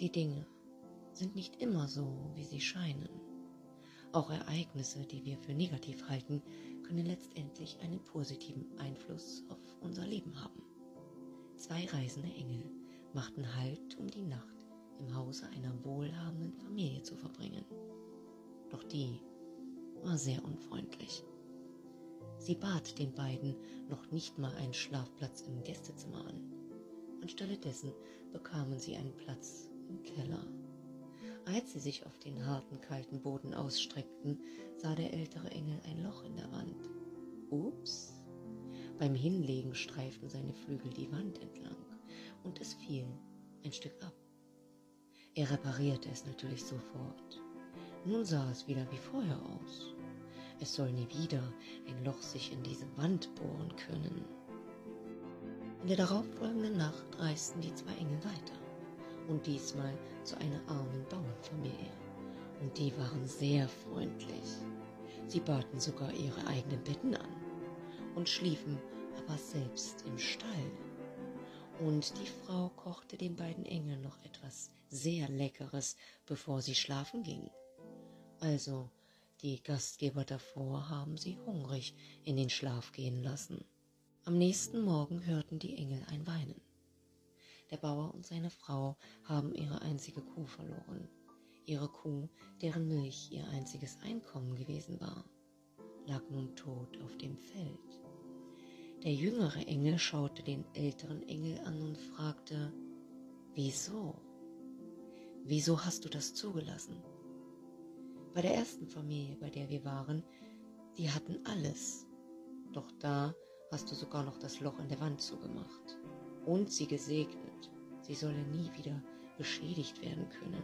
Die Dinge sind nicht immer so, wie sie scheinen. Auch Ereignisse, die wir für negativ halten, können letztendlich einen positiven Einfluss auf unser Leben haben. Zwei reisende Engel machten Halt, um die Nacht im Hause einer wohlhabenden Familie zu verbringen. Doch die war sehr unfreundlich. Sie bat den beiden noch nicht mal einen Schlafplatz im Gästezimmer an. Anstelle dessen bekamen sie einen Platz im Keller. Als sie sich auf den harten, kalten Boden ausstreckten, sah der ältere Engel ein Loch in der Wand. Ups! Beim Hinlegen streiften seine Flügel die Wand entlang und es fiel ein Stück ab. Er reparierte es natürlich sofort. Nun sah es wieder wie vorher aus. Es soll nie wieder ein Loch sich in diese Wand bohren können. In der darauffolgenden Nacht reisten die zwei Engel weiter und diesmal zu einer armen Bauernfamilie. Und die waren sehr freundlich. Sie baten sogar ihre eigenen Betten an und schliefen aber selbst im Stall. Und die Frau kochte den beiden Engeln noch etwas sehr Leckeres, bevor sie schlafen gingen. Also die Gastgeber davor haben sie hungrig in den Schlaf gehen lassen. Am nächsten Morgen hörten die Engel ein Weinen. Der Bauer und seine Frau haben ihre einzige Kuh verloren. Ihre Kuh, deren Milch ihr einziges Einkommen gewesen war, lag nun tot auf dem Feld. Der jüngere Engel schaute den älteren Engel an und fragte, Wieso? Wieso hast du das zugelassen? Bei der ersten Familie, bei der wir waren, die hatten alles. Doch da hast du sogar noch das Loch in der Wand zugemacht und sie gesegnet. Sie solle nie wieder beschädigt werden können.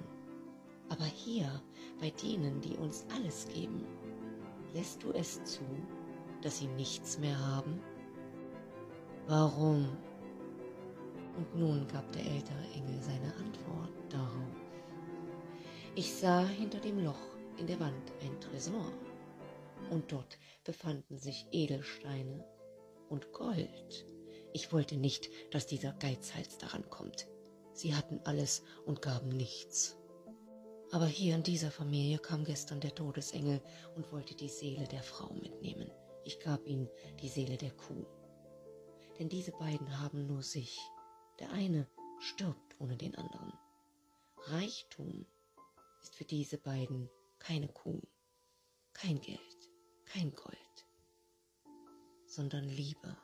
Aber hier, bei denen, die uns alles geben, lässt du es zu, dass sie nichts mehr haben? Warum? Und nun gab der ältere Engel seine Antwort darauf. Ich sah hinter dem Loch in der Wand ein Tresor, und dort befanden sich Edelsteine und Gold. Ich wollte nicht, dass dieser Geizhals daran kommt. Sie hatten alles und gaben nichts. Aber hier in dieser Familie kam gestern der Todesengel und wollte die Seele der Frau mitnehmen. Ich gab ihm die Seele der Kuh denn diese beiden haben nur sich. Der eine stirbt ohne den anderen. Reichtum ist für diese beiden keine Kuh, kein Geld, kein Gold, sondern Liebe.